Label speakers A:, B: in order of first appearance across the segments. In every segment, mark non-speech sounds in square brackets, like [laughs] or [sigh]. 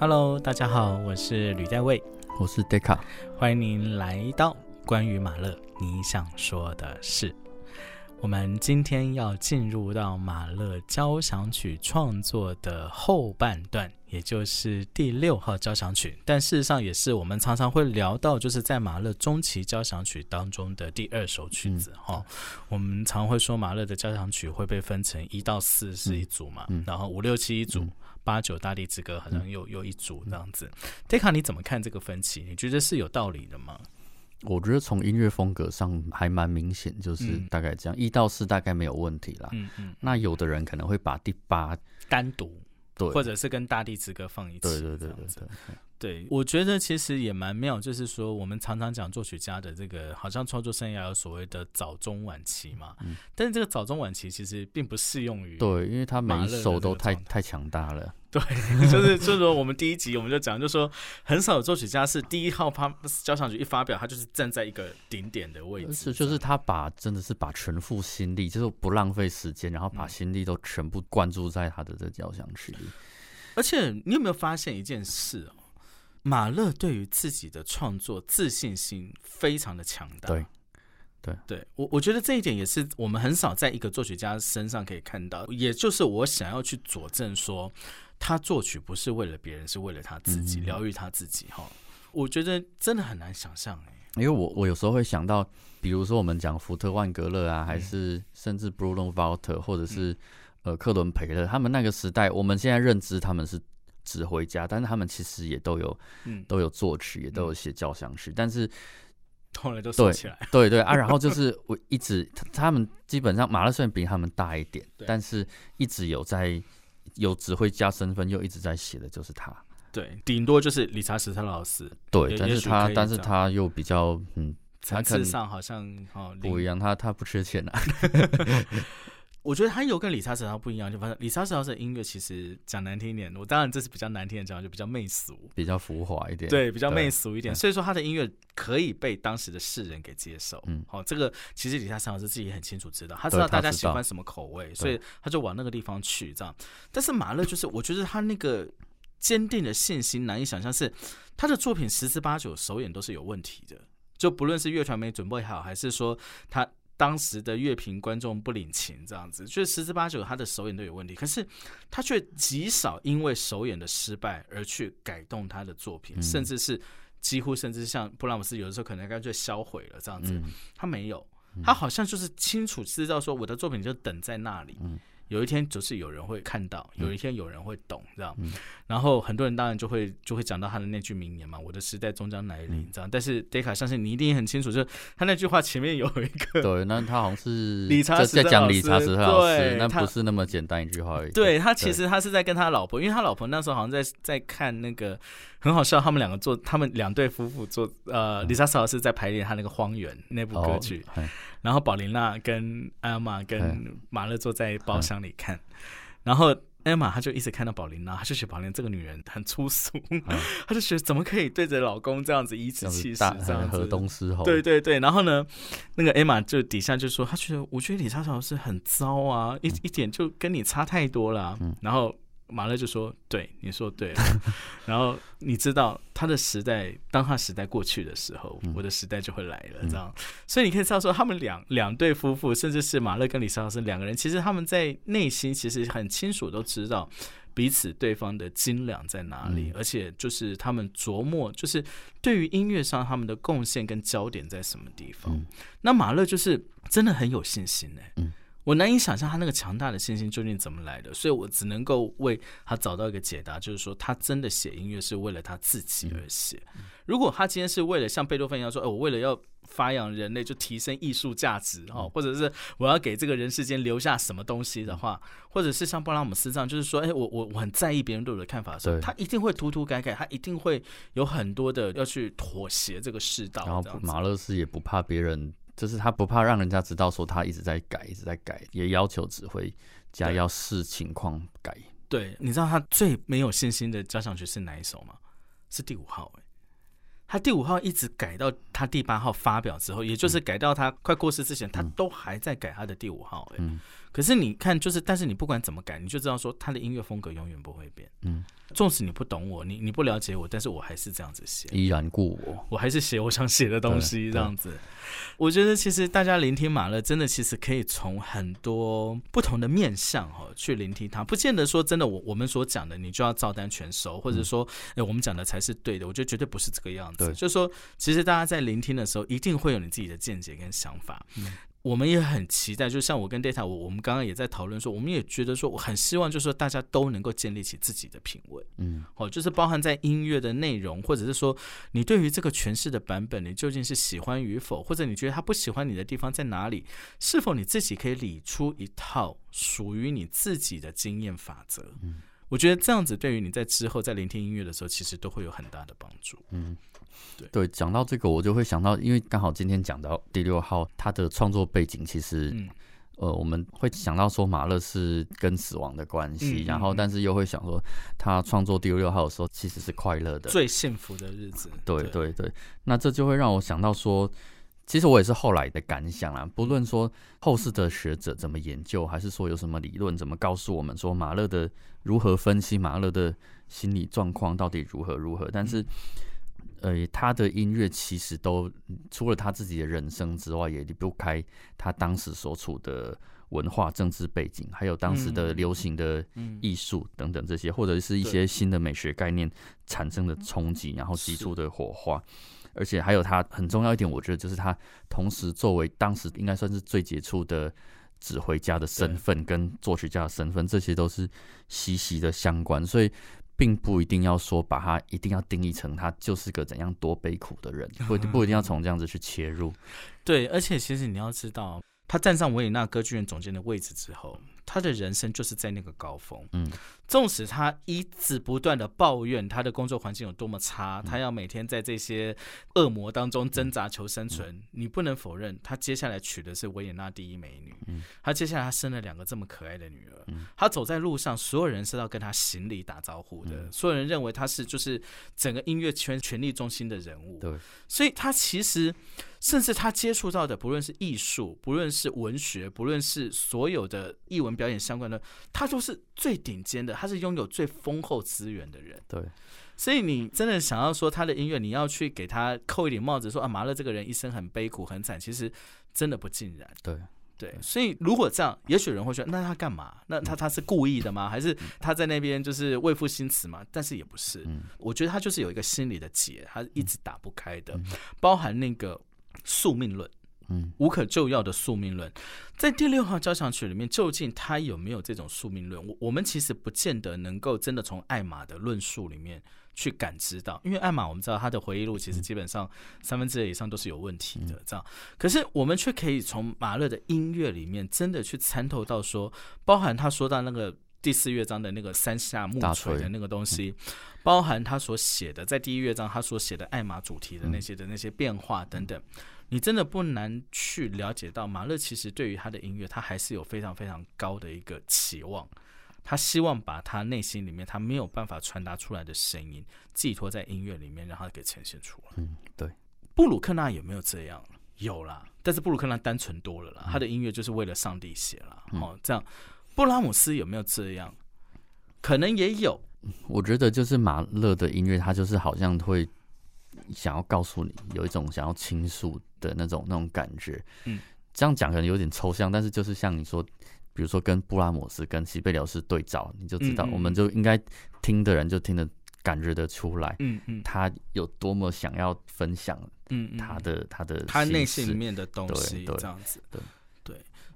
A: Hello，大家好，我是吕代卫，
B: 我是 Deca，
A: 欢迎您来到关于马勒你想说的事。我们今天要进入到马勒交响曲创作的后半段，也就是第六号交响曲。但事实上，也是我们常常会聊到，就是在马勒中期交响曲当中的第二首曲子。哈，我们常会说马勒的交响曲会被分成一到四是一组嘛，然后五六七一组，八九大地之歌好像又又一组这样子。，Teca 你怎么看这个分歧？你觉得是有道理的吗？
B: 我觉得从音乐风格上还蛮明显，就是大概这样，一到四大概没有问题啦。嗯嗯。那有的人可能会把第八
A: 单独，
B: 对，
A: 或者是跟大地之歌放一起。
B: 对对对对对。
A: 对，我觉得其实也蛮妙，就是说我们常常讲作曲家的这个，好像创作生涯有所谓的早中晚期嘛。嗯。但是这个早中晚期其实并不适用于
B: 对，因为他每一首都太太强大了。[laughs]
A: 对，就是就是说，我们第一集我们就讲，就说很少有作曲家是第一号发交响曲一发表，他就是站在一个顶点的位置，
B: 是就是他把真的是把全副心力，就是不浪费时间，然后把心力都全部灌注在他的这交响曲里。
A: 而且你有没有发现一件事哦？马勒对于自己的创作自信心非常的强大。
B: 对。对
A: 对，我我觉得这一点也是我们很少在一个作曲家身上可以看到，也就是我想要去佐证说，他作曲不是为了别人，是为了他自己疗愈他自己哈。我觉得真的很难想象哎，
B: 因为我我有时候会想到，比如说我们讲福特万格勒啊，还是甚至 Bruno Walter 或者是呃克伦培勒，他们那个时代，我们现在认知他们是指挥家，但是他们其实也都有嗯。都有作曲，也都有写交响曲，但是。
A: 后来都收起来，
B: 对对啊，[laughs] 然后就是我一直他们基本上马勒虽然比他们大一点，但是一直有在有指挥家身份又一直在写的就是他，
A: 对，顶多就是理查史特老师，
B: 对，但是他但是他又比较嗯
A: 层次上好像哦
B: 不一样，他他不缺钱啊。[laughs]
A: 我觉得他有跟理查斯劳不一样，就发现理查斯劳的音乐其实讲难听一点，我当然这是比较难听的讲，就比较媚俗，
B: 比较浮华一点，
A: 对，比较媚俗一点。所以说他的音乐可以被当时的世人给接受。嗯，好，这个其实理查斯劳斯自己也很清楚知道，他知道大家喜欢什么口味，所以他就往那个地方去这样。但是马勒就是，我觉得他那个坚定的信心难以想象，是他的作品十之八九首演都是有问题的，就不论是乐团没准备好，还是说他。当时的乐评观众不领情，这样子，就是十之八九他的首演都有问题，可是他却极少因为首演的失败而去改动他的作品，甚至是几乎甚至像布拉姆斯有的时候可能干脆销毁了这样子，他没有，他好像就是清楚知道说我的作品就等在那里。有一天就是有人会看到，有一天有人会懂，这样。然后很多人当然就会就会讲到他的那句名言嘛：“我的时代终将来临。”这样。但是德卡相信你一定很清楚，就是他那句话前面有一个
B: 对，那他好像是
A: 理查
B: 在讲理查斯特老
A: 师，
B: 那不是那么简单一句话而已。
A: 对他其实他是在跟他老婆，因为他老婆那时候好像在在看那个很好笑，他们两个做他们两对夫妇做呃，理查斯老师在排练他那个《荒原》那部歌剧。然后宝琳娜跟艾玛跟马勒坐在包厢里看，然后艾玛她就一直看到宝琳娜，她就觉得宝琳这个女人很粗俗，[laughs] 她就觉得怎么可以对着老公这样子颐指气使这样子，
B: 河东狮吼。
A: 对对对，然后呢，那个艾玛就底下就说，她觉得我觉得李莎老师很糟啊，一一点就跟你差太多了，然后。马勒就说：“对，你说对了。[laughs] 然后你知道他的时代，当他时代过去的时候，我的时代就会来了。这样，所以你可以知道说，他们两两对夫妇，甚至是马勒跟李斯老师两个人，其实他们在内心其实很清楚，都知道彼此对方的斤两在哪里，而且就是他们琢磨，就是对于音乐上他们的贡献跟焦点在什么地方。那马勒就是真的很有信心呢。我难以想象他那个强大的信心究竟怎么来的，所以我只能够为他找到一个解答，就是说他真的写音乐是为了他自己而写。如果他今天是为了像贝多芬一样说，哎，我为了要发扬人类，就提升艺术价值哦，或者是我要给这个人世间留下什么东西的话，或者是像布拉姆斯这样，就是说，哎，我我我很在意别人对我的看法的时候，他一定会涂涂改改，他一定会有很多的要去妥协这个世道。
B: 然后马勒斯也不怕别人。就是他不怕让人家知道说他一直在改，一直在改，也要求指挥家要视情况改。
A: 对，你知道他最没有信心的交响曲是哪一首吗？是第五号。哎，他第五号一直改到他第八号发表之后，也就是改到他快过世之前，他都还在改他的第五号。哎，可是你看，就是但是你不管怎么改，你就知道说他的音乐风格永远不会变。
B: 嗯，
A: 纵使你不懂我，你你不了解我，但是我还是这样子写，
B: 依然故我。
A: 我还是写我想写的东西，这样子。我觉得其实大家聆听马勒，真的其实可以从很多不同的面向哈去聆听他，不见得说真的我我们所讲的你就要照单全收，或者说哎、我们讲的才是对的。我觉得绝对不是这个样子。
B: 对
A: 就是说，其实大家在聆听的时候，一定会有你自己的见解跟想法。我们也很期待，就像我跟 Data，我我们刚刚也在讨论说，我们也觉得说，我很希望就是说大家都能够建立起自己的品味。
B: 嗯，
A: 哦，就是包含在音乐的内容，或者是说你对于这个诠释的版本，你究竟是喜欢与否，或者你觉得他不喜欢你的地方在哪里？是否你自己可以理出一套属于你自己的经验法则？嗯，我觉得这样子对于你在之后在聆听音乐的时候，其实都会有很大的帮助。
B: 对，讲到这个，我就会想到，因为刚好今天讲到第六号，他的创作背景其实，
A: 嗯
B: 呃，我们会想到说马勒是跟死亡的关系，然后
A: 嗯
B: 但是又会想说，他创作第六号的时候其实是快乐的，
A: 最幸福的日子，
B: 对对对，那这就会让我想到说，其实我也是后来的感想啊。不论说后世的学者怎么研究，还是说有什么理论怎么告诉我们说马勒的如何分析马勒的心理状况到底如何如何，但是。呃，他的音乐其实都除了他自己的人生之外，也离不开他当时所处的文化、政治背景，还有当时的
A: 嗯
B: 流行的
A: 嗯。
B: 艺术等等这些，或者是一些新的美学概念产生的冲击，然后激
A: 是。
B: 出的火花。而且还有他很重要一点，我觉得就是他同时作为当时应该算是最杰出的指挥家的身份跟作曲家的身份，这些都是息息的相关，所以。并不一定要说把他一定要定义成他就是个怎样多悲苦的人，[laughs] 不不一定要从这样子去切入。
A: 对，而且其实你要知道，他站上维也纳歌剧院总监的位置之后，他的人生就是在那个高峰。
B: 嗯，
A: 纵使他一直不断的抱怨他的工作环境有多么差，他要每天在这些恶魔当中挣扎求生存，你不能否认，他接下来娶的是维也纳第一美女。
B: 嗯，
A: 他接下来他生了两个这么可爱的女儿。
B: 嗯，
A: 他走在路上，所有人是要跟他行礼打招呼的，
B: 嗯
A: 所有人认为他是就是整个音乐圈权力中心的人物。
B: 对，
A: 所以他其实，甚至他接触到的，不论是艺术，不论是文学，不论是所有的艺文表演相关的，他都是最顶尖的，他是拥有最丰厚资源的人。
B: 对，
A: 所以你真的想要说他的音乐，你要去给他扣一顶帽子，说啊，马勒这个人一生很悲苦很惨，其实真的不尽然。
B: 对，
A: 对，所以如果这样，也许人会说，那他干嘛？那他他是故意的吗？还是他在那边就是为赋新词嘛？但是也不是，
B: 嗯
A: 我觉得他就是有一个心理的结，他一直打不开的，包含那个宿命论。
B: 嗯
A: 无可救药的宿命论，在第六号交响曲里面，究竟他有没有这种宿命论？我我们其实不见得能够真的从艾玛的论述里面去感知到，因为艾玛我们知道他的回忆录其实基本上三分之二以上都是有问题的，这样。可是我们却可以从马勒的音乐里面真的去参透到说，包含他说到那个。第四乐章的那个三下木
B: 锤
A: 的那个东西，包含他所写的，在第一乐章他所写的艾玛主题的那些的那些变化等等，你真的不难去了解到，马勒其实对于他的音乐，他还是有非常非常高的一个期望。他希望把他内心里面他没有办法传达出来的声音，寄托在音乐里面，让他给呈现出来。
B: 嗯，对，
A: 布鲁克纳有没有这样？有啦，但是布鲁克纳单纯多了啦，他的音乐就是为了上帝写啦。哦，这样，布拉姆斯有没有这样？可能也有，
B: 我觉得就是马勒的音乐，他就是好像会想要告诉你有一种想要倾诉的那种那种感觉。
A: 嗯，
B: 这样讲可能有点抽象，但是就是像你说，比如说跟布拉姆斯跟西贝辽斯对照，你就知道，
A: 嗯嗯
B: 我们就应该听的人就听得感觉得出来，
A: 嗯嗯。
B: 他有多么想要分享
A: 嗯嗯，
B: 他的他的
A: 他内
B: 心
A: 里面的东西，这样子，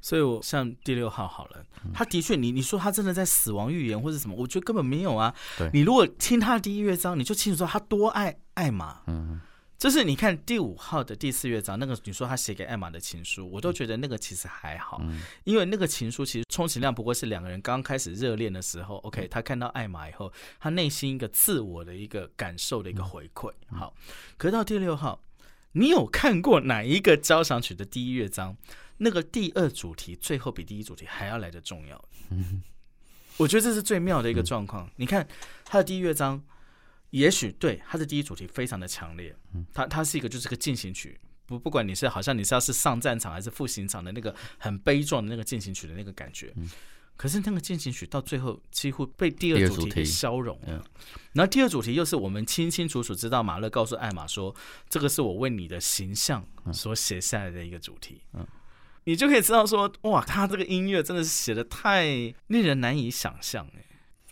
A: 所以我像第六号好了，他的确，你你说他真的在死亡预言或者什么，我觉得根本没有啊。
B: 对。
A: 你如果听他的第一乐章，你就清楚知道他多爱艾玛。
B: 嗯，
A: 就是你看第五号的第四乐章，那个你说他写给艾玛的情书，我都觉得那个其实还好，
B: 嗯。
A: 因为那个情书其实充其量不过是两个人刚开始热恋的时候，OK，他看到艾玛以后，他内心一个自我的一个感受的一个回馈。好，可是到第六号，你有看过哪一个交响曲的第一乐章，那个第二主题最后比第一主题还要来的重要？我觉得这是最妙的一个状况。你看他的第一乐章，也许对他的第一主题非常的强烈，它它是一个就是个进行曲，不不管你是好像你是要是上战场还是赴刑场的那个很悲壮的那个进行曲的那个感觉。可是那个进行曲到最后几乎被第二主题给消融。了，然后第二主题又是我们清清楚楚知道马勒告诉艾玛说，这个是我为你的形象所写下来的一个主题，嗯，你就可以知道说，哇，他这个音乐真的是写的太令人难以想象，哎，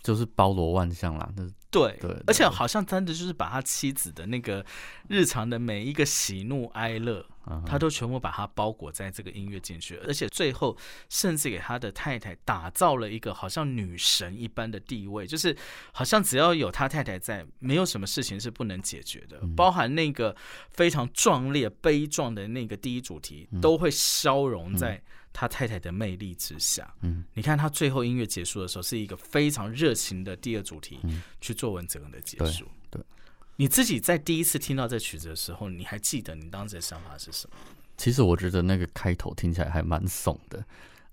B: 就是包罗万象啦，那
A: 对，而且好像真的就是把他妻子的那个日常的每一个喜怒哀乐。他都全部把它包裹在这个音乐进去，而且最后甚至给他的太太打造了一个好像女神一般的地位，就是好像只要有他太太在，没有什么事情是不能解决的，包含那个非常壮烈悲壮的那个第一主题，都会消融在他太太的魅力之下。嗯，你看他最后音乐结束的时候，是一个非常热情的第二主题去做完整个的结束。对你自己在第一次听到这曲子的时候，你还记得你当时的想法是什么？
B: 其实我觉得那个开头听起来还蛮怂的，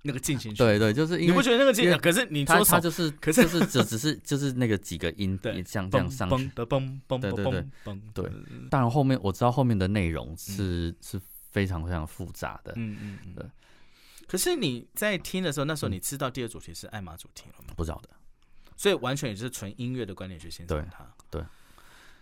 A: 那个进行曲。
B: 对对，就是你
A: 不觉得那个进行？可是你说
B: 他就是，可是就是只只是就是那个几个音，对，像这样上去，
A: 嘣嘣嘣
B: 对对对，对。当然后面我知道后面的内容是是非常非常复杂的，嗯嗯嗯。对。
A: 可是你在听的时候，那时候你知道第二主题是艾玛主题了吗？
B: 不知道的，
A: 所以完全也是纯音乐的观点去欣赏它。
B: 对。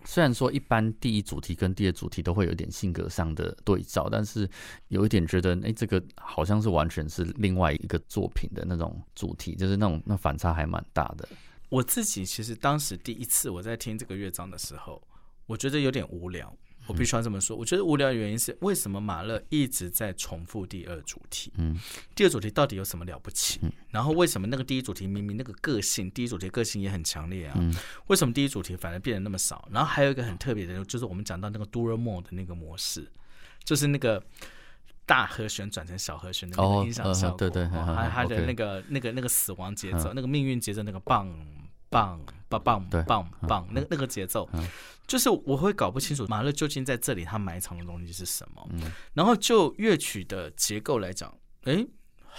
B: 虽然说一般第一主题跟第二主题都会有一点性格上的对照，但是有一点觉得，哎，这个好像是完全是另外一个作品的那种主题，就是那种那反差还蛮大的。
A: 我自己其实当时第一次我在听这个乐章的时候，我觉得有点无聊。我必须要这么说，我觉得无聊的原因是为什么马勒一直在重复第二主题？嗯，第二主题到底有什么了不起？然后为什么那个第一主题明明那个个性，第一主题个性也很强烈啊？为什么第一主题反而变得那么少？然后还有一个很特别的，就是我们讲到那个 a m o 的那个模式，就是那个大和弦转成小和弦的那个音响效果，
B: 对对，
A: 还有它的那个那个那个死亡节奏，那个命运节奏，那个棒棒棒棒棒棒，那个那个节奏。就是我会搞不清楚马勒究竟在这里他埋藏的东西是什么，然后就乐曲的结构来讲，哎，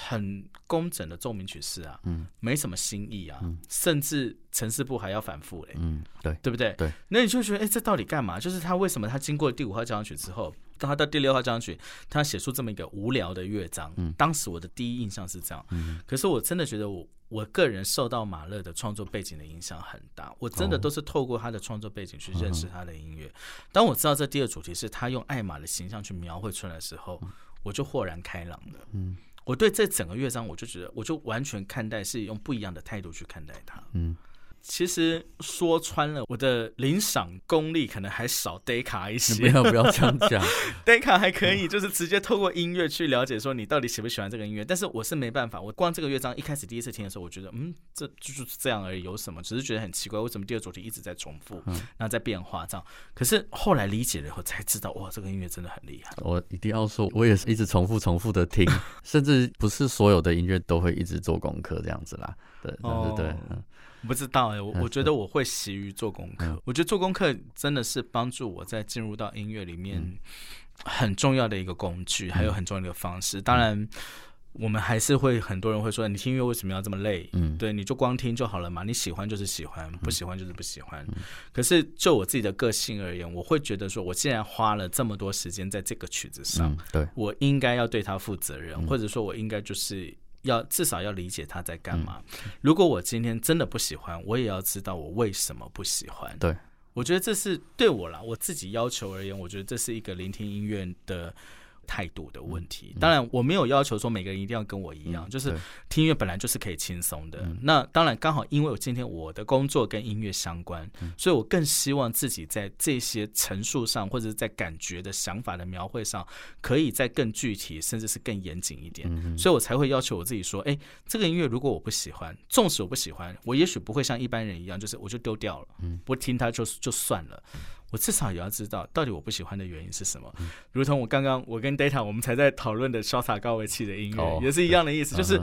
A: 很工整的奏鸣曲式啊，嗯，没什么新意啊，甚至城市部还要反复嘞，
B: 嗯，对，
A: 对不对？
B: 对，
A: 那你就觉得，哎，这到底干嘛？就是他为什么他经过第五号交响曲之后？当他到第六号交响曲，他写出这么一个无聊的乐章。嗯，当时我的第一印象是这样。嗯，可是我真的觉得我我个人受到马勒的创作背景的影响很大。我真的都是透过他的创作背景去认识他的音乐。当我知道这第二主题是他用艾玛的形象去描绘出来的时候，我就豁然开朗了。嗯，我对这整个乐章，我就觉得我就完全看待是用不一样的态度去看待它。嗯。其实说穿了，我的领赏功力可能还少 Deka 一些。[laughs]
B: 不要不要这样讲，[laughs]
A: Deka 还可以，就是直接透过音乐去了解说你到底喜不喜欢这个音乐。但是我是没办法，我光这个乐章一开始第一次听的时候，我觉得嗯，这就是这样而已，有什么？只是觉得很奇怪，为什么第二主题一直在重复，然后在变化这样？可是后来理解了以后才知道，哇，这个音乐真的很厉害。
B: 我一定要说，我也是一直重复重复的听，甚至不是所有的音乐都会一直做功课这样子啦。对对对，嗯。
A: 不知道哎，我我觉得我会习于做功课。我觉得做功课真的是帮助我在进入到音乐里面很重要的一个工具，还有很重要的一个方式。当然，我们还是会很多人会说，你听音乐为什么要这么累？嗯，对，你就光听就好了嘛，你喜欢就是喜欢，不喜欢就是不喜欢。可是就我自己的个性而言，我会觉得说，我既然花了这么多时间在这个曲子上，
B: 对
A: 我应该要对他负责任，或者说我应该就是。要至少要理解他在干嘛。如果我今天真的不喜欢，我也要知道我为什么不喜欢。
B: 对，
A: 我觉得这是对我啦，我自己要求而言，我觉得这是一个聆听音乐的。态度的问题，当然我没有要求说每个人一定要跟我一样，就是听音乐本来就是可以轻松的。那当然刚好因为我今天我的工作跟音乐相关，所以我更希望自己在这些陈述上或者在感觉的想法的描绘上，可以再更具体，甚至是更严谨一点。所以我才会要求我自己说，哎，这个音乐如果我不喜欢，纵使我不喜欢，我也许不会像一般人一样，就是我就丢掉了，不听它就就算了。我至少也要知道，到底我不喜欢的原因是什么。如同我刚刚我跟 Data 我们才在讨论的潇洒高维器的音乐，也是一样的意思。就是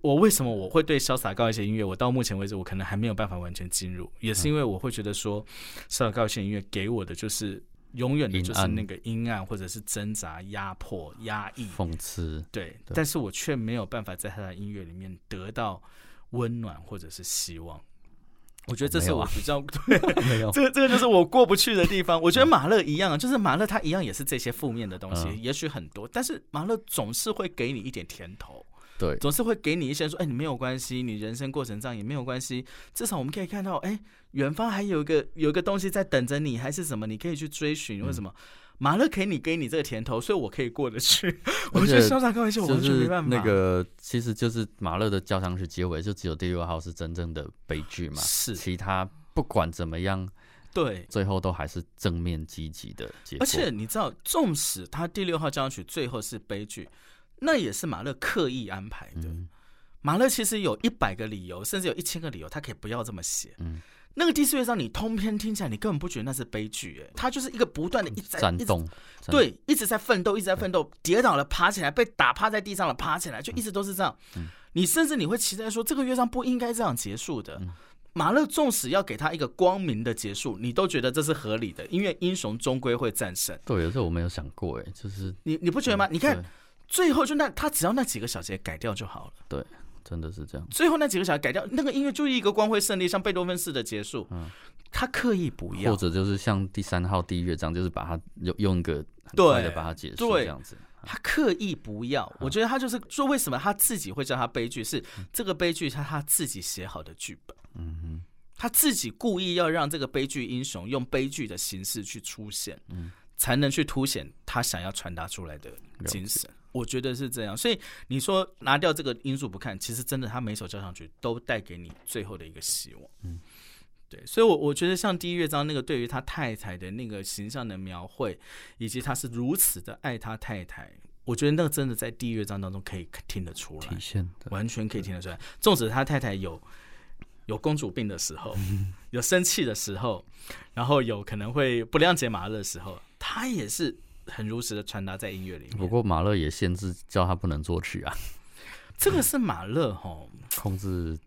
A: 我为什么我会对潇洒高维器音乐，我到目前为止我可能还没有办法完全进入，也是因为我会觉得说，潇洒高维器音乐给我的就是永远的就是那个阴暗，或者是挣扎、压迫、压抑、
B: 讽刺。
A: 对，但是我却没有办法在他的音乐里面得到温暖或者是希望。我觉得这是我比较 [laughs] 对，
B: 没有，
A: 这个这个就是我过不去的地方。我觉得马勒一样，就是马勒他一样也是这些负面的东西，
B: 嗯
A: 也许很多，但是马勒总是会给你一点甜头。
B: 对，
A: 总是会给你一些说，哎，你没有关系，你人生过程这样也没有关系，至少我们可以看到，哎，远方还有一个有一个东西在等着你，还是什么，你可以去追寻。为什么？马勒给你给你这个甜头，所以我可以过得去。[laughs] 我觉得潇洒开玩笑，我
B: 就
A: 完全没
B: 是
A: 办法。
B: 那个，其实就是马勒的交响曲结尾，就只有第六号是真正的悲剧嘛，
A: 是
B: 其他不管怎么样，
A: 对，
B: 最后都还是正面积极的结果。
A: 而且你知道，纵使他第六号交响曲最后是悲剧，那也是马勒刻意安排的。
B: 嗯
A: 马勒其实有一百个理由，甚至有一千个理由，他可以不要这么写。
B: 嗯，
A: 那个第四乐章你通篇听起来，你根本不觉得那是悲剧，哎，它就是一个不断的一直在对，一直在奋斗，一直在奋斗，跌倒了爬起来，被打趴在地上了爬起来，就一直都是这样。
B: 嗯
A: 你甚至你会期待说，这个乐章不应该这样结束的。马勒纵使要给他一个光明的结束，你都觉得这是合理的，因为英雄终归会战胜。
B: 对，有时候我没有想过，哎，就是
A: 你你不觉得吗？你看最后就那他只要那几个小节改掉就好了。
B: 对，真的是这样。
A: 最后那几个小节改掉，那个音乐就是一个光辉胜利，像贝多芬式的结束。嗯他刻意不要
B: 或，者就是像第三号第一乐章，就是把它用用一个很快的把它结束
A: 对
B: 这样子。
A: 他刻意不要，我觉得他就是说，为什么他自己会叫他悲剧？是这个悲剧是他自己写好的剧本，
B: 嗯哼，
A: 他自己故意要让这个悲剧英雄用悲剧的形式去出现，
B: 嗯
A: 才能去凸显他想要传达出来的精神。我觉得是这样，所以你说拿掉这个因素不看，其实真的他每首交响曲都带给你最后的一个希望。
B: 嗯，
A: 对，所以我，我觉得像第一乐章那个对于他太太的那个形象的描绘，以及他是如此的爱他太太，我觉得那个真的在第一乐章当中可以听得出来
B: 体，现的
A: 完全可以听得出来。纵使他太太有有公主病的时候，有生气的时候，然后有可能会不谅解马勒的时候，他也是很如实的传达在音乐里面。
B: 不过马勒也限制叫他不能作曲啊，
A: 这个是马勒哈，
B: 控制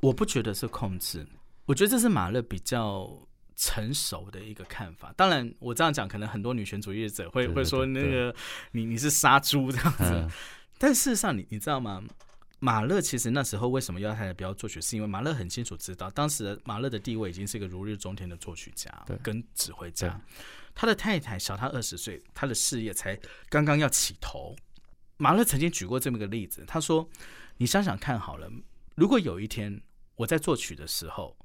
A: 我不觉得是控制，我觉得这是马勒比较成熟的一个看法。当然，我这样讲，可能很多女权主义者会会说那个你你是杀猪这样子。
B: 嗯
A: 但事实上你，你知道吗？马勒其实那时候为什么要他太不要作曲，是因为马勒很清楚知道，当时的马勒的地位已经是一个如日中天的作曲家
B: 对
A: 跟指挥家。他的太太小他二十岁，他的事业才刚刚要起头。马勒曾经举过这么一个例子，他说：“你想想看好了，如果有一天我在作曲的时候，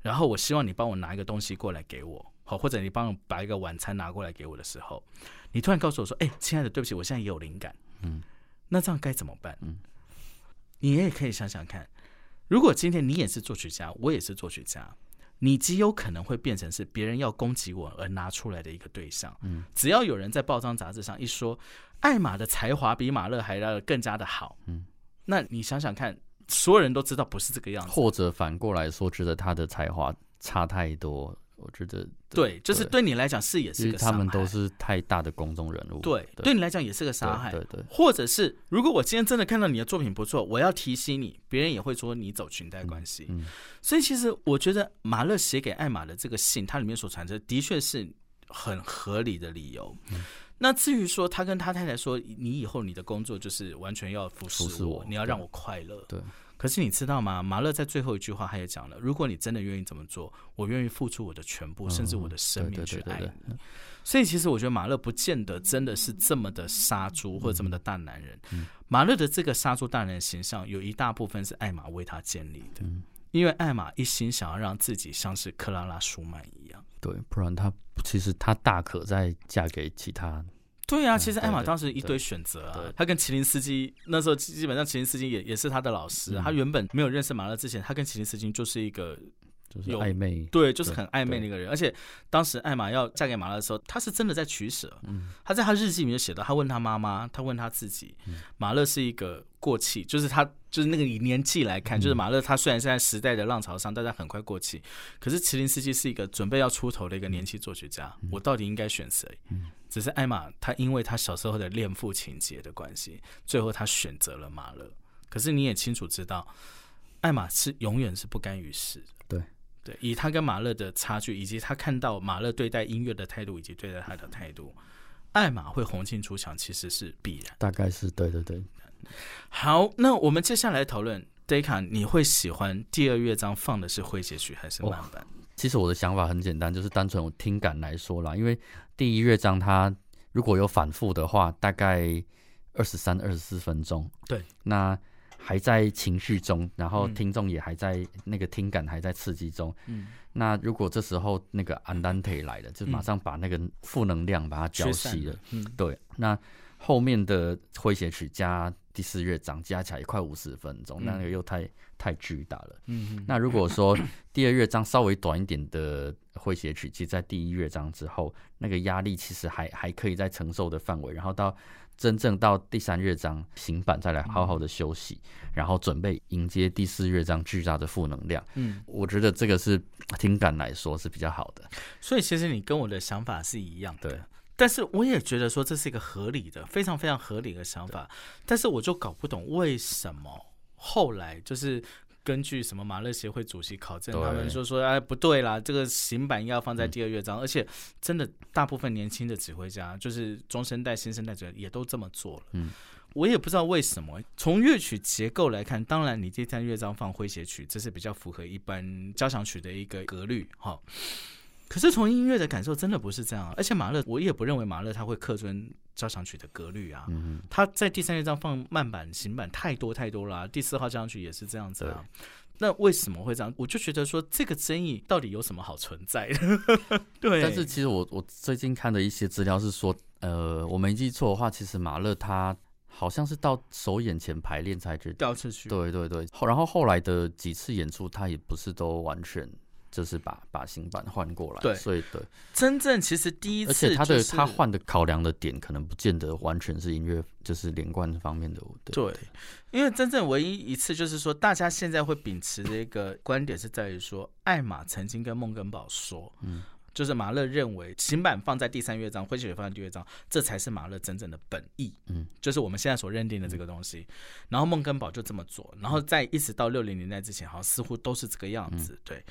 A: 然后我希望你帮我拿一个东西过来给我，好，或者你帮我把一个晚餐拿过来给我的时候，你突然告诉我说：‘哎、亲爱的，对不起，我现在也有灵感。’
B: 嗯，
A: 那这样该怎么办？
B: 嗯，
A: 你也可以想想看，如果今天你也是作曲家，我也是作曲家，你极有可能会变成是别人要攻击我而拿出来的一个对象。
B: 嗯，
A: 只要有人在报章杂志上一说，艾玛的才华比马勒还要更加的好，
B: 嗯，
A: 那你想想看，所有人都知道不是这个样子。
B: 或者反过来说，觉得他的才华差太多，我觉得
A: 对，就是对你来讲是也
B: 因为
A: 是个伤害，
B: 他们都是太大的公众人物，
A: 对，
B: 对
A: 对你来讲也是个伤害。
B: 对对对，
A: 或者是，如果我今天真的看到你的作品不错，我要提醒你，别人也会说你走裙带关系。
B: 嗯
A: 所以其实我觉得马勒写给艾玛的这个信，它里面所传的的确是很合理的理由。
B: 嗯
A: 那至于说他跟他太太说，你以后你的工作就是完全要服侍
B: 服侍我
A: 你要让我快乐。
B: 对。
A: 可是你知道吗？马勒在最后一句话他也讲了，如果你真的愿意这么做，我愿意付出我的全部，甚至我的生命去爱
B: 对对对
A: 你。所以其实我觉得马勒不见得真的是这么的杀猪或者这么的大男人。
B: 嗯
A: 马勒的这个杀猪大男人形象有一大部分是艾玛为他建立的，
B: 嗯
A: 因为艾玛一心想要让自己像是克拉拉舒曼一样。
B: 对，不然他其实他大可再嫁给其他，
A: 对啊，
B: 嗯
A: 其实艾玛当时一堆选择啊
B: 对，
A: 他跟麒麟斯基那时候基本上麒麟斯基也也是他的老师啊、
B: 嗯。
A: 他原本没有认识马勒之前，他跟麒麟斯基就是一个
B: 就是
A: 有
B: 暧昧，
A: 对，就是很暧昧那个人。而且当时艾玛要嫁给马勒的时候，他是真的在取舍。
B: 嗯
A: 他在他日记里面就写到，他问他妈妈，他问他自己，
B: 嗯
A: 马勒是一个过气，就是他就是那个以年纪来看，
B: 嗯
A: 就是马勒他虽然是在时代的浪潮上，但他很快过气。可是麒麟斯基是一个准备要出头的一个年轻作曲家，我到底应该选谁？
B: 嗯
A: 只是艾玛他因为他小时候的恋父情节的关系，最后他选择了马勒。可是你也清楚知道，艾玛是永远是不甘于事的。
B: 对
A: 对，以他跟马勒的差距，以及他看到马勒对待音乐的态度，以及对待他的态度，艾玛会红杏出墙，其实是必然。
B: 大概是对对对，
A: 好，那我们接下来讨论 Deka，，你会喜欢第二乐章放的是诙谐曲还是慢板？
B: 其实我的想法很简单，就是单纯我听感来说啦，因为第一乐章它如果有反复的话，大概二十三、二十四分钟，
A: 对，
B: 那还在情绪中，然后听众也还在那个听感还在刺激中，
A: 嗯，
B: 那如果这时候那个安丹特来了，就马上把那个负能量把它浇熄了，
A: 嗯，
B: 对，那后面的诙谐曲加第四乐章加起来快五十分钟，那个又太太巨大了。
A: 嗯
B: 那如果说第二乐章稍微短一点的诙谐曲，其实在第一乐章之后，那个压力其实还还可以在承受的范围，然后到真正到第三乐章行板再来好好的休息，然后准备迎接第四乐章巨大的负能量。
A: 嗯，
B: 我觉得这个是听感来说是比较好的。
A: 所以其实你跟我的想法是一样的。
B: 对。
A: 但是我也觉得说这是一个合理的、非常非常合理的想法，但是我就搞不懂为什么后来就是根据什么马勒协会主席考证，他们就说哎不对啦，这个行板应该要放在第二乐章，而且真的大部分年轻的指挥家，就是中生代、新生代者也都这么做了。
B: 嗯，
A: 我也不知道为什么。从乐曲结构来看，当然你第三乐章放诙谐曲，这是比较符合一般交响曲的一个格律哈。可是从音乐的感受，真的不是这样。而且马勒，我也不认为马勒他会客尊交响曲的格律啊。
B: 嗯
A: 他在第三乐章放慢版、行板太多太多了。第四号交响曲也是这样子啊。那为什么会这样？我就觉得说，这个争议到底有什么好存在的？[laughs] 对。
B: 但是其实我我最近看的一些资料是说，呃，我没记错的话，其实马勒他好像是到首演前排练才决定
A: 调次序。
B: 对对对。后然后后来的几次演出，他也不是都完全。就是把把新版换过来，
A: 对，
B: 所以对，
A: 真正其实第一次，
B: 而且他的他换的考量的点，可能不见得完全是音乐，就是连贯方面的。
A: 对，因为真正唯一一次，就是说大家现在会秉持的一个观点，是在于说，艾玛曾经跟孟根宝说，
B: 嗯。
A: 就是马勒认为行板放在第三乐章，诙谐曲放在第二乐章，这才是马勒真正的本意。
B: 嗯，
A: 就是我们现在所认定的这个东西。然后孟根宝就这么做，然后在一直到六零年代之前，好像似乎都是这个样子。对，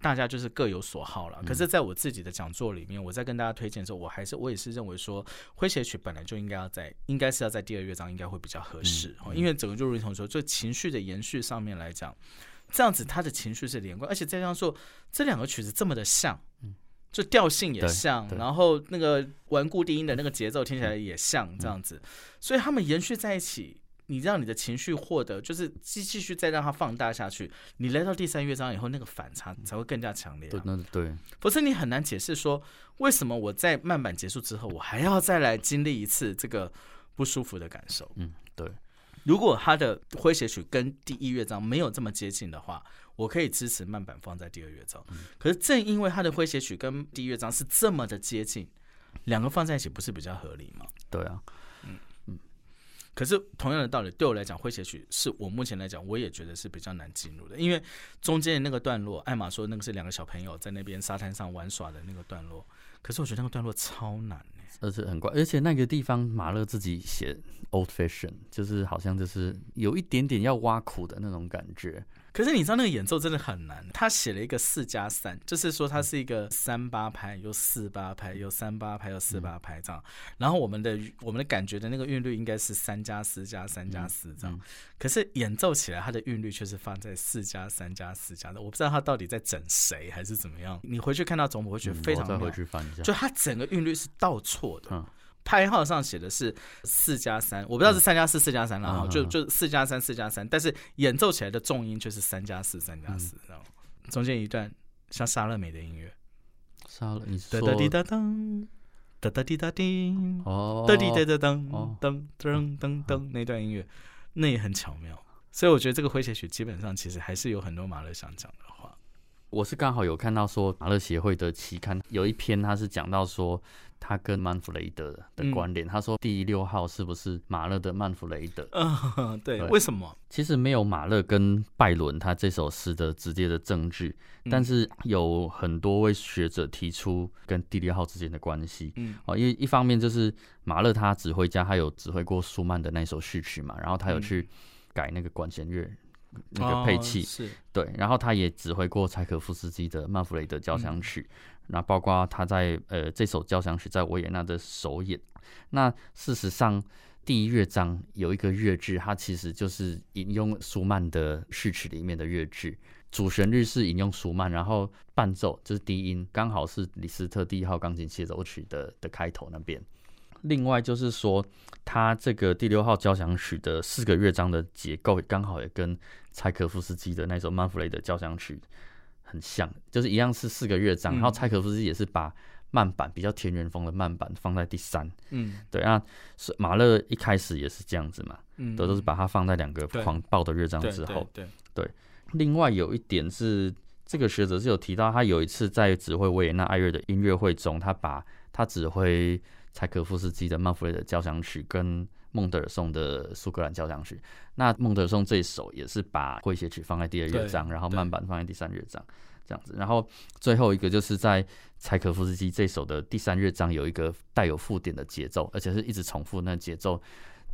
A: 大家就是各有所好了。可是，在我自己的讲座里面，我在跟大家推荐的时候，我还是我也是认为说，诙谐曲本来就应该要在，应该是要在第二乐章，应该会比较合适。因为整个就如同说，就情绪的延续上面来讲，这样子他的情绪是连贯，而且再加上说这两个曲子这么的像。就调性也像，然后那个顽固低音的那个节奏听起来也像这样子，所以他们延续在一起，你让你的情绪获得，就是继继续再让它放大下去，你来到第三乐章以后，那个反差才会更加强烈。
B: 对，那对，
A: 不是你很难解释说，为什么我在慢板结束之后，我还要再来经历一次这个不舒服的感受？
B: 嗯，对。
A: 如果他的诙谐曲跟第一乐章没有这么接近的话，我可以支持慢板放在第二乐章。可是正因为他的诙谐曲跟第一乐章是这么的接近，两个放在一起不是比较合理吗？
B: 对啊，
A: 嗯嗯。可是同样的道理，对我来讲，诙谐曲是我目前来讲，我也觉得是比较难进入的，因为中间的那个段落，艾玛说那个是两个小朋友在那边沙滩上玩耍的那个段落，可是我觉得那个段落超难。
B: 而且很怪，而且那个地方马勒自己写 old fashion，就是好像就是有一点点要挖苦的那种感觉。
A: 可是你知道那个演奏真的很难，他写了一个四加三，就是说它是一个三八拍，有四八拍，有三八拍，有四八拍这样。然后我们的我们的感觉的那个韵律应该是三加四加三加四这样，可是演奏起来它的韵律却是放在四加三加四加的，我不知道他到底在整谁还是怎么样。你回去看到总谱会觉得非常
B: 再回去翻一下，
A: 就他整个韵律是倒错的。拍号上写的是四加三，我不知道是三加四、四加三了哈，就就四加三、四加三，但是演奏起来的重音却是三加四、三加四，然后中间一段像沙乐美的音乐，
B: 沙乐，你
A: 说哒滴哒噔，哒哒滴哒叮，
B: 哦，
A: 哒滴哒哒噔噔噔噔噔那段音乐，那也很巧妙，所以我觉得这个诙谐曲基本上其实还是有很多马勒想讲的话。
B: 我是刚好有看到说马勒协会的期刊有一篇，他是讲到说。他跟曼弗雷德的关联，他说第六号是不是马勒的曼弗雷德？[laughs]
A: 嗯，对，为什么？
B: 其实没有马勒跟拜伦他这首诗的直接的证据，但是有很多位学者提出跟第六号之间的关系。
A: 嗯，
B: 哦，因为一方面就是马勒他指挥家，他有指挥过舒曼的那首序曲嘛，然后他有去改那个管弦乐那个配器，
A: 是
B: 对，然后他也指挥过柴可夫斯基的曼弗雷德交响曲。那包括他在呃这首交响曲在维也纳的首演，那事实上第一乐章有一个乐句，它其实就是引用舒曼的序曲里面的乐句，主旋律是引用舒曼，然后伴奏就是低音，刚好是李斯特第一号钢琴协奏曲的的开头那边。另外就是说，它这个第六号交响曲的四个乐章的结构刚好也跟柴可夫斯基的那首曼弗雷的交响曲很像，就是一样是四个乐章，然后柴可夫斯基也是把。慢板比较田园风的慢板放在第三，
A: 嗯，
B: 对啊，是马勒一开始也是这样子嘛，
A: 嗯，
B: 都都是把它放在两个狂暴的乐章之后，
A: 对
B: 对。另外有一点是，这个学者是有提到，他有一次在指挥维也纳爱乐的音乐会中，他把他指挥柴可夫斯基的曼弗雷的交响曲跟孟德尔颂的苏格兰交响曲，那孟德尔颂这一首也是把诙谐曲放在第二乐章，然后慢板放在第三乐章。这样子，然后最后一个就是在柴可夫斯基这首的第三乐章有一个带有附点的节奏，而且是一直重复那节奏。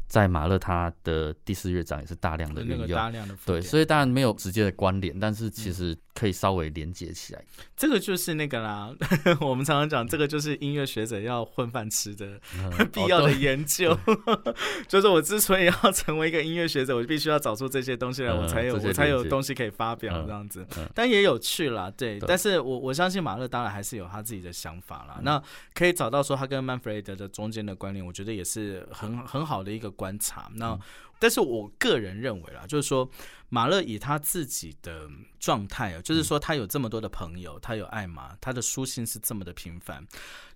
B: 在马勒他的第四乐章也是大量的运用，
A: 大量的
B: 对，所以当然没有直接的关联，但是其实可以稍微连接起来。
A: 这个就是那个啦，[laughs] 我们常常讲，这个就是音乐学者要混饭吃的 [laughs] 必要的研究。[laughs] 就是我之所以要成为一个音乐学者，我必须要找出这些东西来，我才有我才有东西可以发表这样子。但也有趣啦，对。但是我我相信马勒当然还是有他自己的想法啦。那可以找到说他跟曼弗雷德的中间的关联，我觉得也是很很好的一个。观察那。但是我个人认为啦，就是说马勒以他自己的状态啊，就是说他有这么多的朋友，他有爱玛，他的书信是这么的频繁，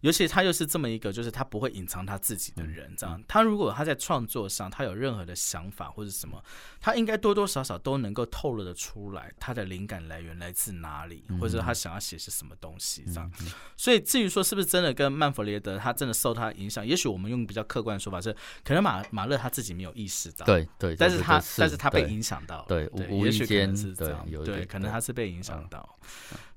A: 尤其他又是这么一个，就是他不会隐藏他自己的人，这样。他如果他在创作上他有任何的想法或者什么，他应该多多少少都能够透露的出来，他的灵感来源来自哪里，或者他想要写些什么东西这样。所以至于说是不是真的跟曼弗雷德他真的受他影响，也许我们用比较客观的说法是，可能马马勒他自己没有意识到。
B: 对对，
A: 但是他但
B: 是
A: 他被影响到，
B: 对，无意间是这样，
A: 对，可能他是被影响到。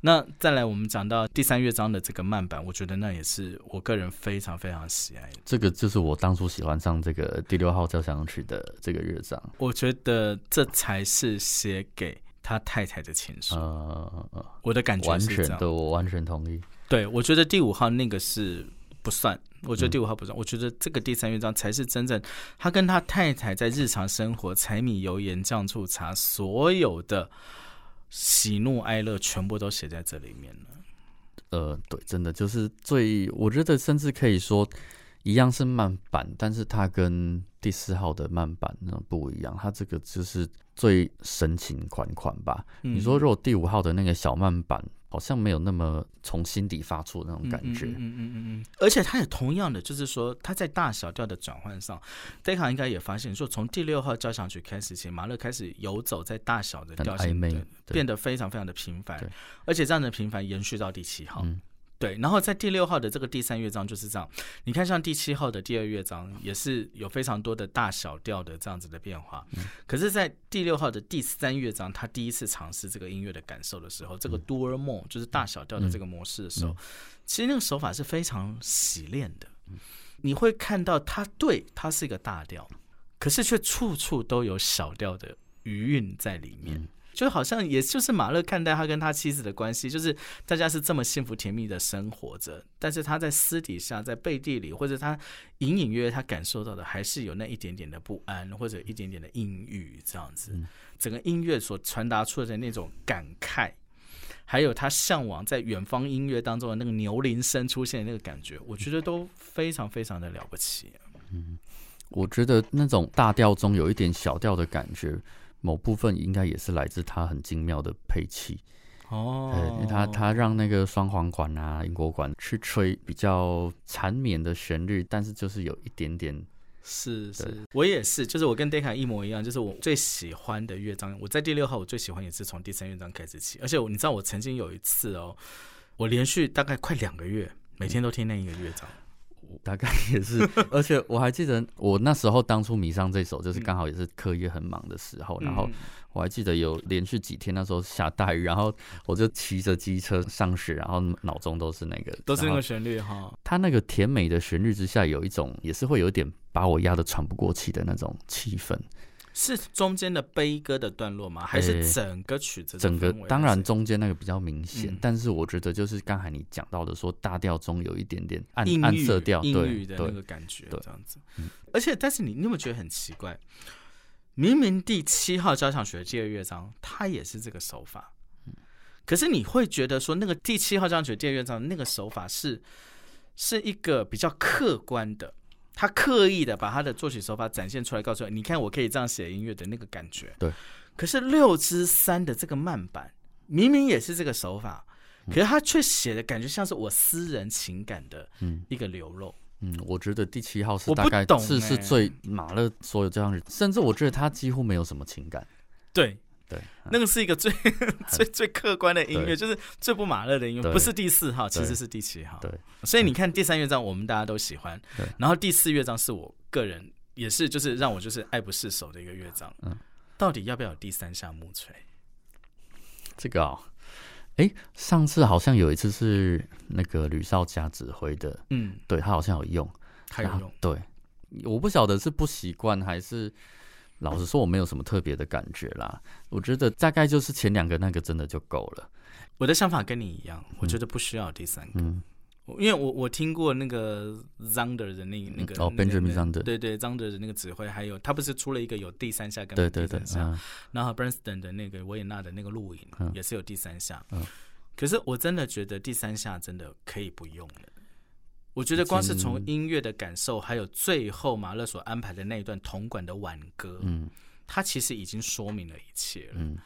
A: 那再来，我们讲到第三乐章的这个慢板，我觉得那也是我个人非常非常喜爱。
B: 这个就是我当初喜欢上这个第六号交响曲的这个乐章。
A: 我觉得这才是写给他太太的情书。
B: 呃，
A: 我的感觉
B: 完全的，我完全同意。
A: 对，我觉得第五号那个是不算。我觉得第五号不算，我觉得这个第三乐章才是真正他跟他太太在日常生活柴米油盐酱醋茶所有的喜怒哀乐全部都写在这里面了。
B: 呃，对，真的就是最，我觉得甚至可以说一样是慢板，但是它跟第四号的慢板那不一样，它这个就是最深情款款吧。你说如果第五号的那个小慢板。好像没有那么从心底发出那种感觉，
A: 嗯嗯嗯嗯而且他也同样的，就是说他在大小调的转换上，戴卡应该也发现，说从第六号交响曲开始起，马勒开始游走在大小的调性，变得非常非常的频繁，而且这样的频繁延续到第七号。对，然后在第六号的这个第三乐章就是这样。你看，像第七号的第二乐章也是有非常多的大小调的这样子的变化。可是，在第六号的第三乐章，他第一次尝试这个音乐的感受的时候，这个 mode 就是大小调的这个模式的时候，其实那个手法是非常洗练的。你会看到，它对它是一个大调，可是却处处都有小调的余韵在里面。就好像也就是马勒看待他跟他妻子的关系，就是大家是这么幸福甜蜜的生活着，但是他在私底下，在背地里，或者他隐隐约约他感受到的，还是有那一点点的不安，或者一点点的阴郁，这样子。整个音乐所传达出的那种感慨，还有他向往在远方音乐当中的那个牛铃声出现的那个感觉，我觉得都非常非常的了不起。
B: 嗯，我觉得那种大调中有一点小调的感觉。某部分应该也是来自他很精妙的配器。
A: 哦，
B: 他他让那个双簧管啊、英国管去吹比较缠绵的旋律，但是就是有一点点
A: 是是，我也是，就是我跟 Decca 一模一样，就是我最喜欢的乐章，我在第六号我最喜欢也是从第三乐章开始起，而且你知道我曾经有一次哦，我连续大概快两个月每天都听那一个乐章。
B: 大概也是，而且我还记得我那时候当初迷上这首，就是刚好也是课业很忙的时候，然后我还记得有连续几天那时候下大雨，然后我就骑着机车上学，然后脑中都是那个，
A: 都是那个旋律哈。
B: 它那个甜美的旋律之下，有一种也是会有点把我压得喘不过气的那种气氛。
A: 是中间的悲歌的段落吗？还是整个曲子的
B: 整个当然中间那个比较明显，
A: 嗯
B: 但是我觉得就是刚才你讲到的，说大调中有一点点暗暗色调，
A: 阴
B: 对
A: 郁的那个感觉，
B: 对
A: 这样子
B: 嗯。
A: 而且，但是你你有没有觉得很奇怪？明明第七号交响曲的第二乐章，它也是这个手法，
B: 嗯
A: 可是你会觉得说，那个第七号交响曲的第二乐章那个手法是是一个比较客观的，他刻意的把他的作曲手法展现出来，告诉你，你看我可以这样写音乐的那个感觉。
B: 对。
A: 可是六之三的这个慢板，明明也是这个手法，可是他却写的感觉像是我私人情感的
B: 嗯
A: 一个流露。
B: 嗯，我觉得第七号是
A: 我不
B: 大概
A: 懂
B: 是是
A: 欸
B: 最马勒所有这样，甚至我觉得他几乎没有什么情感，
A: 对，
B: 对，
A: 那个是一个最 [laughs] 最最客观的音乐，就是最不马勒的音乐，不是第四号，其实是第七号。
B: 对，
A: 所以你看第三乐章，我们大家都喜欢
B: 对，
A: 然后第四乐章是我个人也是就是让我就是爱不释手的一个乐章。
B: 嗯，
A: 到底要不要有第三下木锤？
B: 这个啊、哎、上次好像有一次是那个吕少佳指挥的，
A: 嗯，
B: 对他好像有用，
A: 他有用。
B: 对，我不晓得是不习惯还是。老实说，我没有什么特别的感觉啦。我觉得大概就是前两个那个真的就够了。
A: 我的想法跟你一样，我觉得不需要第三个。因为我我听过那个 Zander 的那那个
B: 哦
A: 那个
B: Benjamin
A: 那个
B: Zander
A: 对对 Zander 的那个指挥，还有他不是出了一个有第三下跟
B: 对对对
A: 然后 Bernstein 的那个维也纳的那个录影
B: 嗯
A: 也是有第三下，
B: 嗯
A: 可是我真的觉得第三下真的可以不用了。我觉得光是从音乐的感受，还有最后马勒所安排的那一段铜管的挽歌，
B: 嗯
A: 它其实已经说明了一切了。
B: 嗯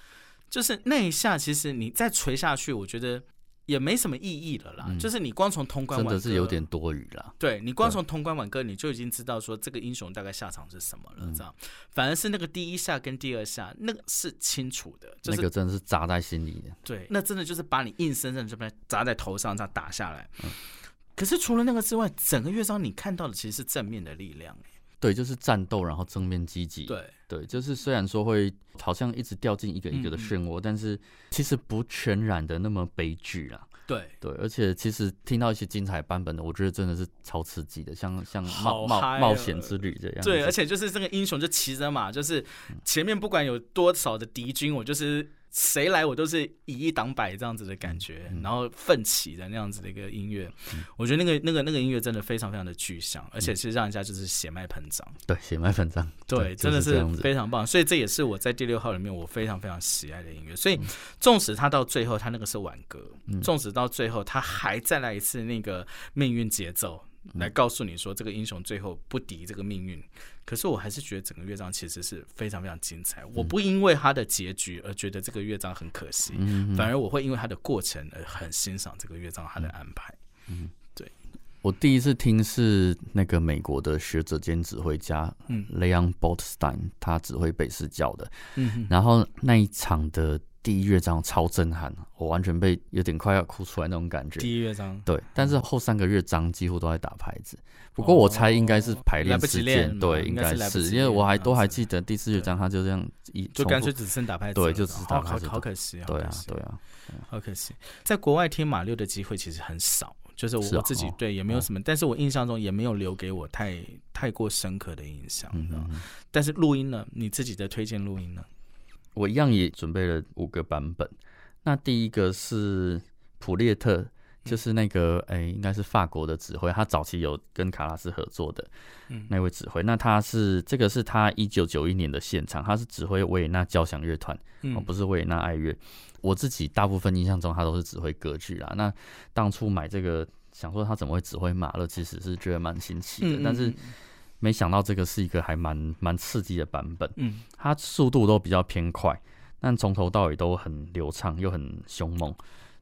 A: 就是那一下，其实你再垂下去，我觉得也没什么意义了啦。
B: 嗯
A: 就是你光从铜管
B: 真的是有点多余了。
A: 对你光从通关挽歌，你就已经知道说这个英雄大概下场是什么了，
B: 嗯
A: 这样。反而是那个第一下跟第二下，那个是清楚的，就是、
B: 那个真的是砸在心里的。
A: 对，那真的就是把你硬生生这边砸在头上，这样打下来。
B: 嗯
A: 可是除了那个之外，整个乐章你看到的其实是正面的力量。
B: 对，就是战斗，然后正面积极。
A: 对，
B: 对，就是虽然说会好像一直掉进一个一个的漩涡，但是其实不全然的那么悲剧啦。
A: 对，
B: 对，而且其实听到一些精彩版本的，我觉得真的是超刺激的，像像
A: 好
B: 冒
A: 哦
B: 冒冒险之旅这样。
A: 对，而且就是这个英雄就骑着马，就是前面不管有多少的敌军，我就是谁来我都是以一挡百这样子的感觉，然后奋起的那样子的一个音乐，我觉得那个那个那个音乐真的非常非常的具象，而且是让人家就是血脉喷张，
B: 对血脉粉张，
A: 对，真的是非常棒，所以这也是我在第六号里面我非常非常喜爱的音乐。所以，纵使他到最后他那个是挽歌，纵使到最后他还再来一次那个命运节奏，来告诉你说这个英雄最后不敌这个命运，可是我还是觉得整个乐章其实是非常非常精彩。我不因为它的结局而觉得这个乐章很可惜，
B: 嗯，
A: 反而我会因为它的过程而很欣赏这个乐章它的安排。嗯，对。
B: 我第一次听是那个美国的学者兼指挥家，
A: 嗯。
B: Leon Boltstein，他指挥北市教的，
A: 嗯哼，
B: 然后那一场的第一乐章超震撼，我完全被有点快要哭出来那种感觉。
A: 第一乐章。
B: 对，但是后三个乐章几乎都在打拍子，不过我猜应该是排
A: 来
B: 练时间，对，应该
A: 是
B: 因为我还都还记得第四乐章，他就这样一
A: 就干脆只剩打拍子，
B: 对就只是打
A: 好好
B: 拍子
A: 好可惜，好
B: 对啊对啊，
A: 好可惜，在国外听马六的机会其实很少，就是我自己
B: 哦
A: 对也没有什么，但是我印象中也没有留给我太太过深刻的印象。
B: 嗯，
A: 但是录音呢，你自己的推荐录音呢？
B: 我一样也准备了五个版本。那第一个是普列特，就是那个哎、应该是法国的指挥，他早期有跟卡拉斯合作的
A: 嗯
B: 那位指挥。那他是这个是他一九九一年的现场，他是指挥维也纳交响乐团，
A: 嗯
B: 哦，不是维也纳爱乐。我自己大部分印象中，他都是指挥歌剧啦。那当初买这个，想说他怎么会指挥马勒，其实是觉得蛮新奇的，
A: 嗯，
B: 但是
A: 嗯
B: 没想到这个是一个还蛮蛮刺激的版本。
A: 嗯
B: 它速度都比较偏快，但从头到尾都很流畅又很凶猛。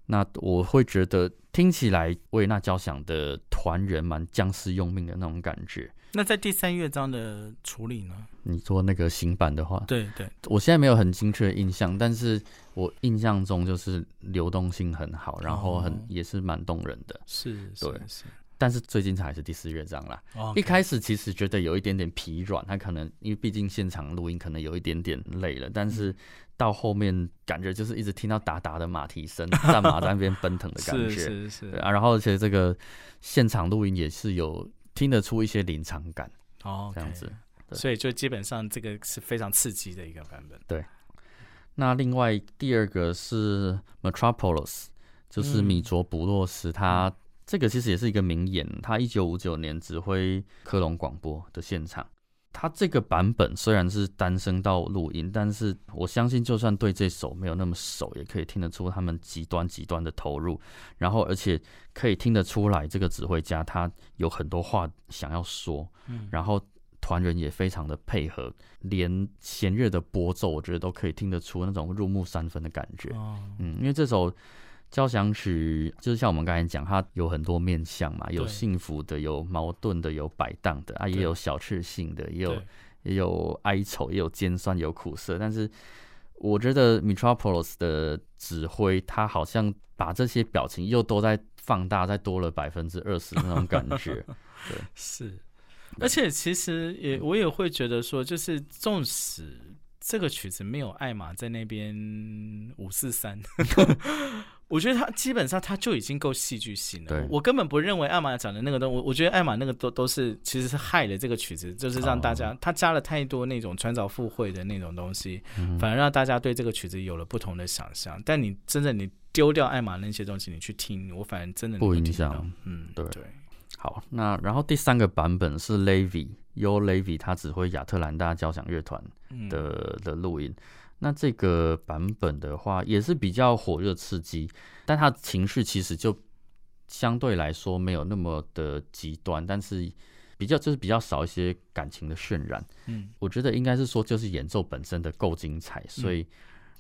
B: 那我会觉得听起来维也纳交响的团员蛮将士用命的那种感觉。
A: 那在第三乐章的处理呢？
B: 你说那个新版的话，
A: 对对，
B: 我现在没有很精确的印象，但是我印象中就是流动性很好，然后很、
A: 哦
B: 也是蛮动人的。
A: 是，
B: 对
A: 是是。
B: 但是最精彩还是第四乐章啦。
A: 哦
B: 一开始其实觉得有一点点疲软，他可能因为毕竟现场录音可能有一点点累了，但是到后面感觉就是一直听到哒哒的马蹄声，[laughs] 战马在那边奔腾的感觉，
A: 是是
B: 是。啊，然后而且这个现场录音也是有听得出一些临场感，
A: 哦，
B: 这样子。对。
A: 所以就基本上这个是非常刺激的一个版本。对。
B: 那另外第二个是 Metropolis，就是
A: 嗯。
B: 米卓布洛斯，他这个其实也是一个名演，他一九五九年指挥科隆广播的现场。他这个版本虽然是单声道录音，但是我相信就算对这首没有那么熟，也可以听得出他们极端极端的投入，然后而且可以听得出来这个指挥家他有很多话想要说，
A: 嗯
B: 然后团员也非常的配合，连弦乐的拨奏，我觉得都可以听得出那种入木三分的感觉。
A: 哦，
B: 嗯，因为这首交响曲就是像我们刚才讲，它有很多面向嘛，有幸福的，有矛盾的，有摆荡的啊，也有小确幸的，也有也有哀愁，也有尖酸，有苦涩。但是我觉得 Metropolis 的指挥，他好像把这些表情又都在放大，再多了百分之二十那种感觉。[laughs]
A: 对是，而且其实也我也会觉得说，就是纵使这个曲子没有艾玛在那边五四三，[laughs] 我觉得他基本上他就已经够戏剧性了。我根本不认为艾玛讲的那个东，我我觉得艾玛那个都都是其实是害了这个曲子，就是让大家、他加了太多那种穿凿附会的那种东西，
B: 嗯
A: 反而让大家对这个曲子有了不同的想象。但你真的你丢掉艾玛那些东西，你去听，我反而真的
B: 不影响。
A: 嗯，
B: 对
A: 对。
B: 好，那然后第三个版本是 Levy U Levy，他指挥亚特兰大交响乐团
A: 嗯
B: 的的录音。那这个版本的话，也是比较火热刺激，但他情绪其实就相对来说没有那么的极端，但是比较就是比较少一些感情的渲染。
A: 嗯
B: 我觉得应该是说，就是演奏本身的够精彩，所以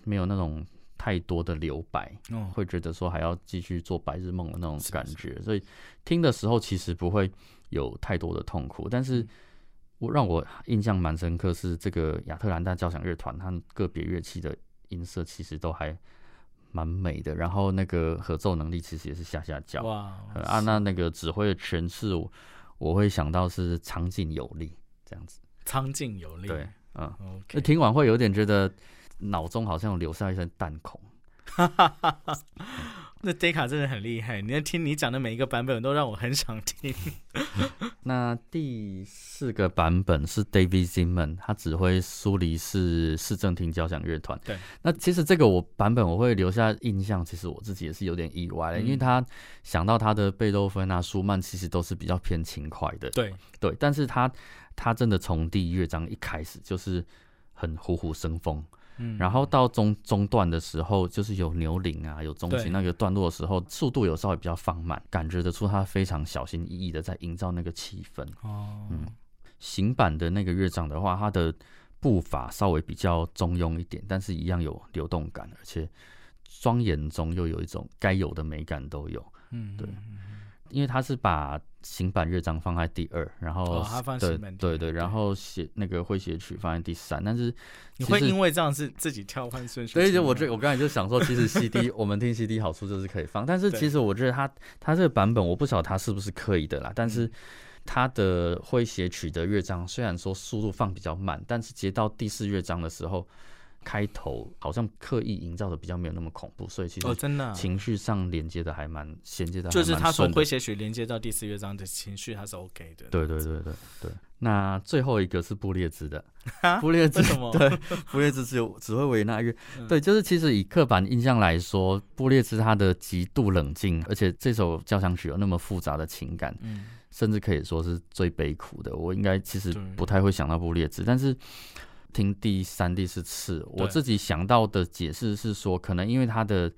B: 没有那种太多的留白。
A: 哦
B: 会觉得说还要继续做白日梦的那种
A: 是是
B: 感觉，所以听的时候其实不会有太多的痛苦，但是我让我印象蛮深刻是这个亚特兰大交响乐团，他们个别乐器的音色其实都还蛮美的，然后那个合奏能力其实也是下下叫。
A: 哇
B: 呃啊，那那个指挥的诠释，我我会想到是苍劲有力这样子。
A: 苍劲有力。
B: 对，嗯，就
A: ，OK，
B: 听完会有点觉得脑中好像有留下一声弹孔。[laughs]
A: 那 Deka 真的很厉害。你要听你讲的每一个版本，都让我很想听。[laughs]
B: 那第四个版本是 David Zimmerman，他指挥苏黎世市政厅交响乐团。
A: 对，
B: 那其实这个我版本我会留下印象，其实我自己也是有点意外的，
A: 嗯
B: 因为他想到他的贝多芬啊、舒曼其实都是比较偏轻快的，
A: 对，
B: 对，但是他他真的从第一乐章一开始就是很虎虎生风，
A: 嗯。
B: 然后到中中段的时候，就是有牛铃啊，有中
A: 对。
B: 琴那个段落的时候，速度有稍微比较放慢，感觉得出他非常小心翼翼的在营造那个气氛。
A: 哦，
B: 嗯。行版的那个乐章的话，它的步伐稍微比较中庸一点，但是一样有流动感，而且庄严中又有一种该有的美感都有。
A: 嗯，
B: 对。
A: 嗯
B: 因为他是把行版乐章放在第二，然后
A: 哦它放
B: 对对对，然后写那个会写曲放在第三，但是
A: 你会因为这样是自己跳换顺序
B: 所
A: 以，
B: 就我这我刚才就想说，其实 [laughs] CD 我们听 CD 好处就是可以放，但是其实我觉得他他这个版本我不晓得他是不是刻意的啦，但
A: 嗯。
B: 是它的诙谐曲的乐章虽然说速度放比较慢，但是接到第四乐章的时候，开头好像刻意营造的比较没有那么恐怖，所以其
A: 哦，
B: 实
A: 真的啊、
B: 情绪上连接的还蛮衔接的，
A: 就是他从
B: 会
A: 诙谐曲连接到第四乐章的情绪，他是 OK 的。
B: 对对对对对。那最后一个是布列兹的，布列兹
A: 为什么？
B: 对，布列兹只有只会维也纳乐，
A: 嗯。
B: 对，就是其实以刻板印象来说，布列兹他的极度冷静，而且这首交响曲有那么复杂的情感，
A: 嗯，
B: 甚至可以说是最悲苦的。我应该其实不太会想到布列兹，但是听第三、第四次，我自己想到的解释是说，可能因为他的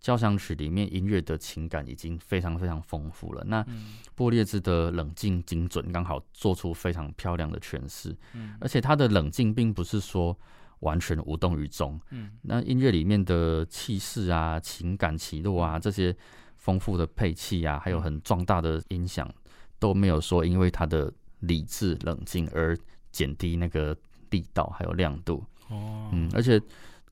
B: 交响曲里面音乐的情感已经非常非常丰富了，那
A: 嗯。
B: 布列兹的冷静精准，刚好做出非常漂亮的诠释，
A: 嗯。
B: 而且他的冷静并不是说完全无动于衷。
A: 嗯。
B: 那音乐里面的气势啊、情感起落啊，这些丰富的配器啊，还有很壮大的音响，都没有说因为他的理智冷静而减低那个力道还有亮度。
A: 哦，
B: 嗯，而且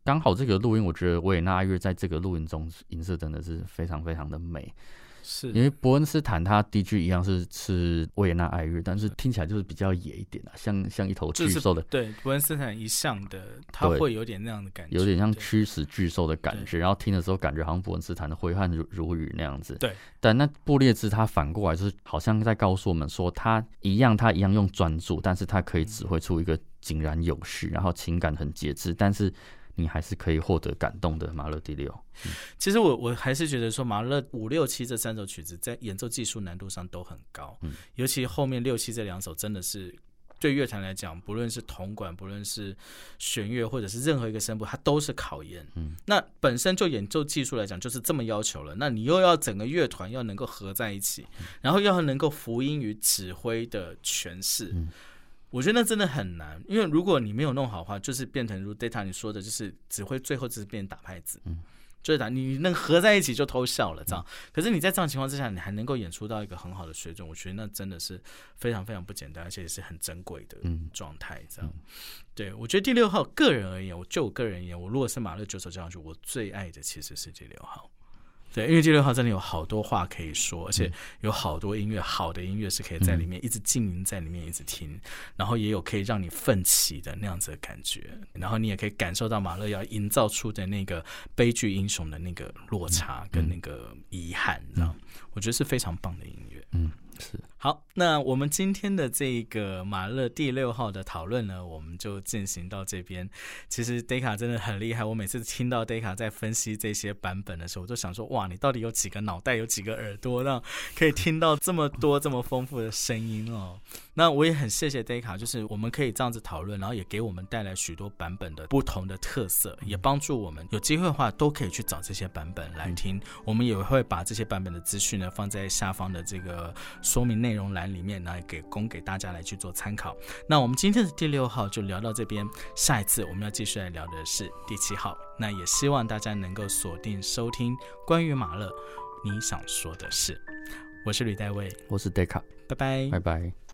B: 刚好这个录音，我觉得维也纳爱乐在这个录音中音色真的是非常非常的美。
A: 是
B: 因为伯恩斯坦它的确一样是吃维也纳爱乐，但是听起来就是比较野一点啊，像像一头巨兽的，
A: 对伯恩斯坦一向的，他会有点那样的感觉，
B: 有点像驱使巨兽的感觉，然后听的时候感觉好像伯恩斯坦的挥汗如如雨那样子。
A: 对，
B: 但那布列兹他反过来就是好像在告诉我们说，他一样他一样用专注，但是他可以指挥出一个井然有序，然后情感很节制，但是你还是可以获得感动的马勒第六。
A: 其实我我还是觉得说马勒五六七这三首曲子在演奏技术难度上都很高，
B: 嗯
A: 尤其后面六七这两首真的是对乐团来讲，不论是铜管，不论是弦乐，或者是任何一个声部，它都是考验。
B: 嗯，
A: 那本身就演奏技术来讲就是这么要求了，那你又要整个乐团要能够合在一起，然后要能够福音于指挥的诠释。
B: 嗯
A: 我觉得那真的很难，因为如果你没有弄好的话，就是变成如 Data 你说的，就是只会最后只是变打拍子，
B: 嗯，
A: 就是打你能合在一起就偷笑了这样。可是你在这样情况之下，你还能够演出到一个很好的水准，我觉得那真的是非常非常不简单，而且也是很珍贵的
B: 嗯
A: 状态。这样，对我觉得第六号个人而言，我就我个人而言，我如果是马勒九手交响曲，我最爱的其实是第六号。对，因为第六号真的有好多话可以说，而且有好多音乐，好的音乐是可以在里面一直浸淫在里面，一直听，然后也有可以让你奋起的那样子的感觉，然后你也可以感受到马勒要营造出的那个悲剧英雄的那个落差跟那个遗憾，这样，我觉得是非常棒的音乐。
B: 嗯，是
A: 好，那我们今天的这个马勒第六号的讨论呢，我们就进行到这边。其实 Deka 真的很厉害，我每次听到 Deka 在分析这些版本的时候，我就想说，哇，你到底有几个脑袋，有几个耳朵，让可以听到这么多这么丰富的声音哦。那我也很谢谢 Deka，就是我们可以这样子讨论，然后也给我们带来许多版本的不同的特色，也帮助我们有机会的话都可以去找这些版本来听。我们也会把这些版本的资讯呢放在下方的这个说明内容栏里面，来给供给大家来去做参考。那我们今天的第六号就聊到这边，下一次我们要继续来聊的是第七号。那也希望大家能够锁定收听关于马勒你想说的事。我是吕大卫，
B: 我是 Deka，
A: 拜拜
B: 拜拜。